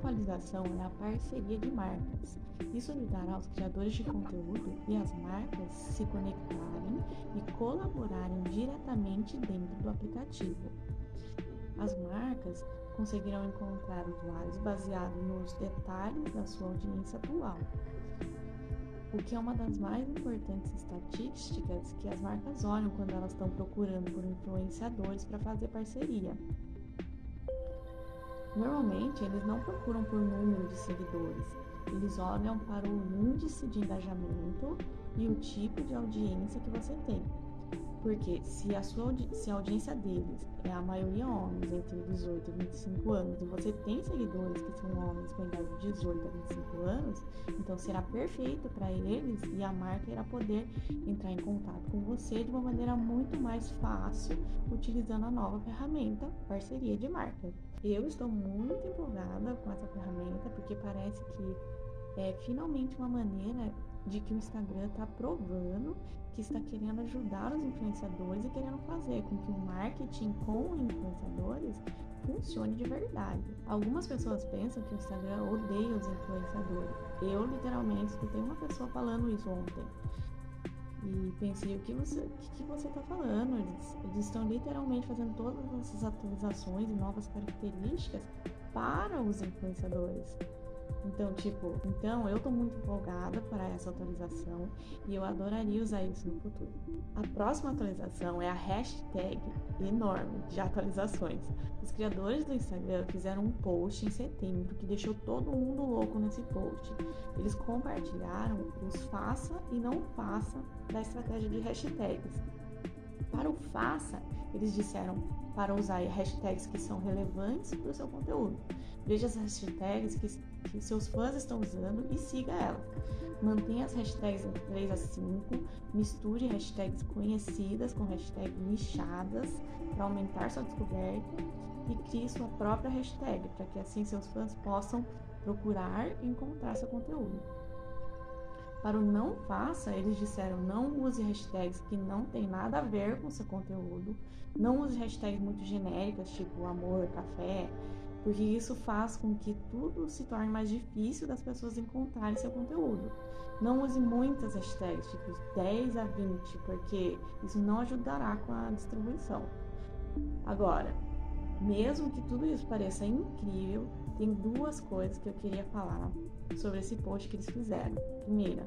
atualização é a parceria de marcas. Isso ajudará os criadores de conteúdo e as marcas se conectarem e colaborarem diretamente dentro do aplicativo. As marcas conseguirão encontrar usuários baseados nos detalhes da sua audiência atual, o que é uma das mais importantes estatísticas que as marcas olham quando elas estão procurando por influenciadores para fazer parceria. Normalmente, eles não procuram por número de seguidores, eles olham para o índice de engajamento e o tipo de audiência que você tem. Porque se a sua se a audiência deles é a maioria homens entre 18 e 25 anos e você tem seguidores que são homens com idade de 18 a 25 anos, então será perfeito para eles e a marca irá poder entrar em contato com você de uma maneira muito mais fácil utilizando a nova ferramenta parceria de marca. Eu estou muito empolgada com essa ferramenta porque parece que é finalmente uma maneira de que o Instagram está provando que está querendo ajudar os influenciadores e querendo fazer com que o marketing com influenciadores funcione de verdade. Algumas pessoas pensam que o Instagram odeia os influenciadores. Eu literalmente escutei uma pessoa falando isso ontem. E pensei, o que você que, você está falando? Eles, eles estão literalmente fazendo todas essas atualizações e novas características para os influenciadores. Então, tipo, então eu tô muito empolgada para essa atualização e eu adoraria usar isso no futuro. A próxima atualização é a hashtag enorme de atualizações. Os criadores do Instagram fizeram um post em setembro que deixou todo mundo louco nesse post. Eles compartilharam os faça e não faça da estratégia de hashtags. Para o faça, eles disseram para usar hashtags que são relevantes para o seu conteúdo. Veja as hashtags que, que seus fãs estão usando e siga elas. Mantenha as hashtags entre 3 a 5, misture hashtags conhecidas com hashtags nichadas para aumentar sua descoberta e crie sua própria hashtag para que assim seus fãs possam procurar e encontrar seu conteúdo. Para o não faça, eles disseram não use hashtags que não tem nada a ver com seu conteúdo, não use hashtags muito genéricas, tipo amor, café, porque isso faz com que tudo se torne mais difícil das pessoas encontrarem seu conteúdo. Não use muitas hashtags, tipo 10 a 20, porque isso não ajudará com a distribuição. Agora, mesmo que tudo isso pareça incrível, tem duas coisas que eu queria falar sobre esse post que eles fizeram. Primeira,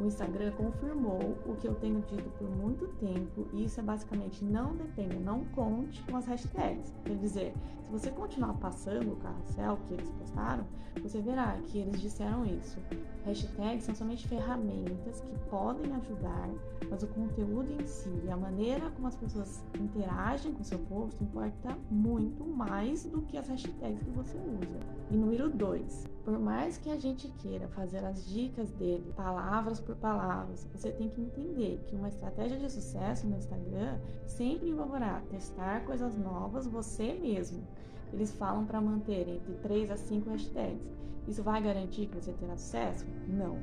o Instagram confirmou o que eu tenho dito por muito tempo, e isso é basicamente não dependa, não conte com as hashtags. Quer dizer, se você continuar passando o carrossel que eles postaram, você verá que eles disseram isso. Hashtags são somente ferramentas que podem ajudar, mas o conteúdo em si e a maneira como as pessoas interagem com o seu post importa muito mais do que as hashtags que você usa. E número 2, por mais que a gente queira fazer as dicas dele palavras por palavras, você tem que entender que uma estratégia de sucesso no Instagram sempre envolverá testar coisas novas você mesmo. Eles falam para manter entre 3 a 5 hashtags. Isso vai garantir que você terá sucesso? Não.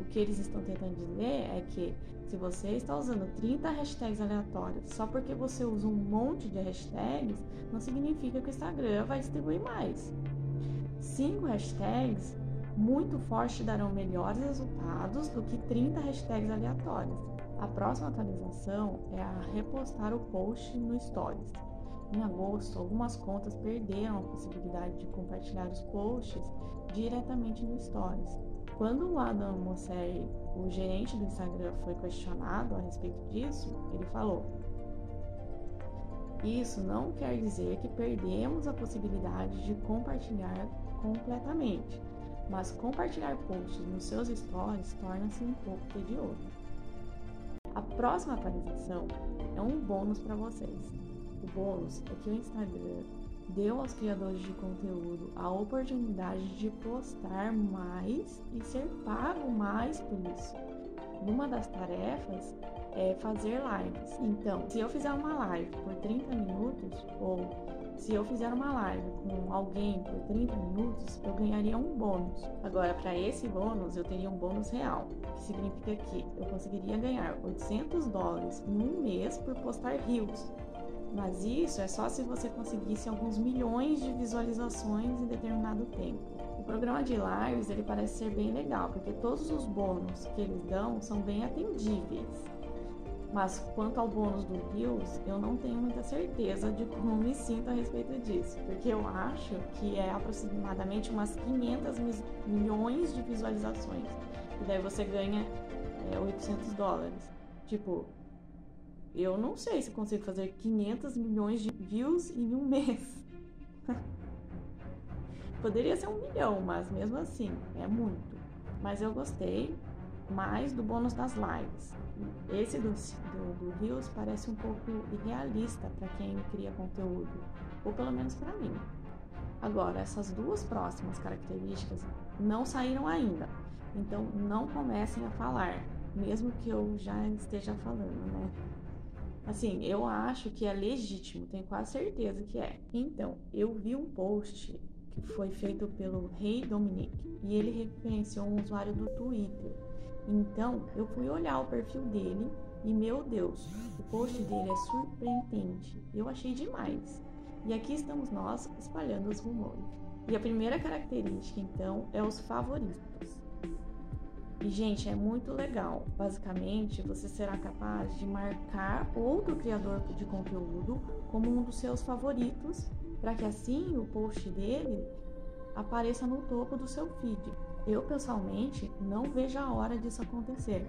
O que eles estão tentando dizer é que se você está usando 30 hashtags aleatórias só porque você usa um monte de hashtags, não significa que o Instagram vai distribuir mais. Cinco hashtags muito fortes darão melhores resultados do que 30 hashtags aleatórias. A próxima atualização é a repostar o post no Stories. Em agosto, algumas contas perderam a possibilidade de compartilhar os posts diretamente no Stories. Quando o Adam Mosseri, o gerente do Instagram, foi questionado a respeito disso, ele falou: Isso não quer dizer que perdemos a possibilidade de compartilhar completamente, mas compartilhar posts nos seus stories torna-se um pouco tedioso. A próxima atualização é um bônus para vocês. O bônus é que o Instagram deu aos criadores de conteúdo a oportunidade de postar mais e ser pago mais por isso. Uma das tarefas é fazer lives. Então, se eu fizer uma live por 30 minutos ou se eu fizer uma live com alguém por 30 minutos, eu ganharia um bônus. Agora, para esse bônus, eu teria um bônus real, que significa que eu conseguiria ganhar 800 dólares em um mês por postar reels. Mas isso é só se você conseguisse alguns milhões de visualizações em determinado tempo. O programa de lives ele parece ser bem legal, porque todos os bônus que eles dão são bem atendíveis. Mas quanto ao bônus do Views, eu não tenho muita certeza de como me sinto a respeito disso, porque eu acho que é aproximadamente umas 500 milhões de visualizações, e daí você ganha é, 800 dólares. Tipo, eu não sei se consigo fazer 500 milhões de views em um mês. Poderia ser um milhão, mas mesmo assim, é muito. Mas eu gostei mais do bônus das lives. Esse do, do, do Reels parece um pouco irrealista para quem cria conteúdo, ou pelo menos para mim. Agora, essas duas próximas características não saíram ainda, então não comecem a falar, mesmo que eu já esteja falando, né? Assim, eu acho que é legítimo, tenho quase certeza que é. Então, eu vi um post que foi feito pelo Rei Dominique e ele referenciou um usuário do Twitter então, eu fui olhar o perfil dele e, meu Deus, o post dele é surpreendente. Eu achei demais. E aqui estamos nós espalhando os rumores. E a primeira característica, então, é os favoritos. E, gente, é muito legal. Basicamente, você será capaz de marcar outro criador de conteúdo como um dos seus favoritos, para que assim o post dele apareça no topo do seu feed. Eu pessoalmente não vejo a hora disso acontecer.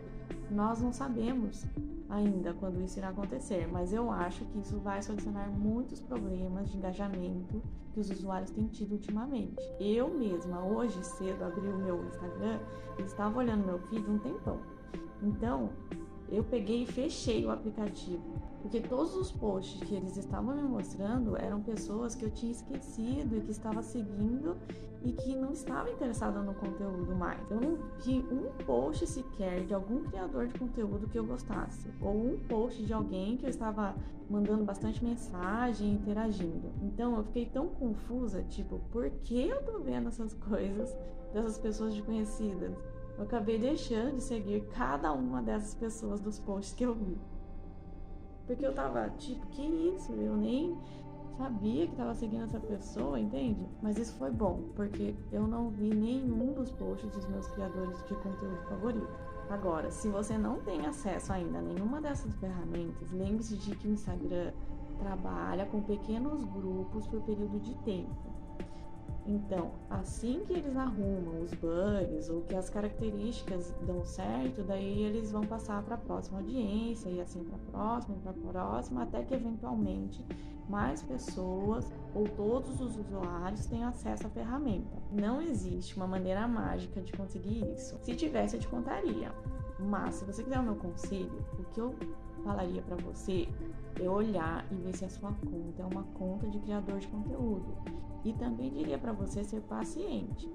Nós não sabemos ainda quando isso irá acontecer, mas eu acho que isso vai solucionar muitos problemas de engajamento que os usuários têm tido ultimamente. Eu mesma, hoje cedo, abri o meu Instagram e estava olhando meu feed um tempão. Então, eu peguei e fechei o aplicativo, porque todos os posts que eles estavam me mostrando eram pessoas que eu tinha esquecido e que estava seguindo e que não estava interessada no conteúdo mais. Eu não vi um post sequer de algum criador de conteúdo que eu gostasse, ou um post de alguém que eu estava mandando bastante mensagem, interagindo. Então eu fiquei tão confusa, tipo, por que eu tô vendo essas coisas dessas pessoas desconhecidas? Eu acabei deixando de seguir cada uma dessas pessoas dos posts que eu vi. Porque eu tava tipo, que isso? Eu nem sabia que tava seguindo essa pessoa, entende? Mas isso foi bom, porque eu não vi nenhum dos posts dos meus criadores de conteúdo favorito. Agora, se você não tem acesso ainda a nenhuma dessas ferramentas, lembre-se de que o Instagram trabalha com pequenos grupos por período de tempo. Então, assim que eles arrumam os bugs ou que as características dão certo, daí eles vão passar para a próxima audiência e assim para a próxima, para a próxima, até que eventualmente mais pessoas ou todos os usuários tenham acesso à ferramenta. Não existe uma maneira mágica de conseguir isso. Se tivesse, eu te contaria. Mas se você quiser o meu conselho, o que eu falaria para você é olhar e ver se a sua conta é uma conta de criador de conteúdo. E também diria para você ser paciente,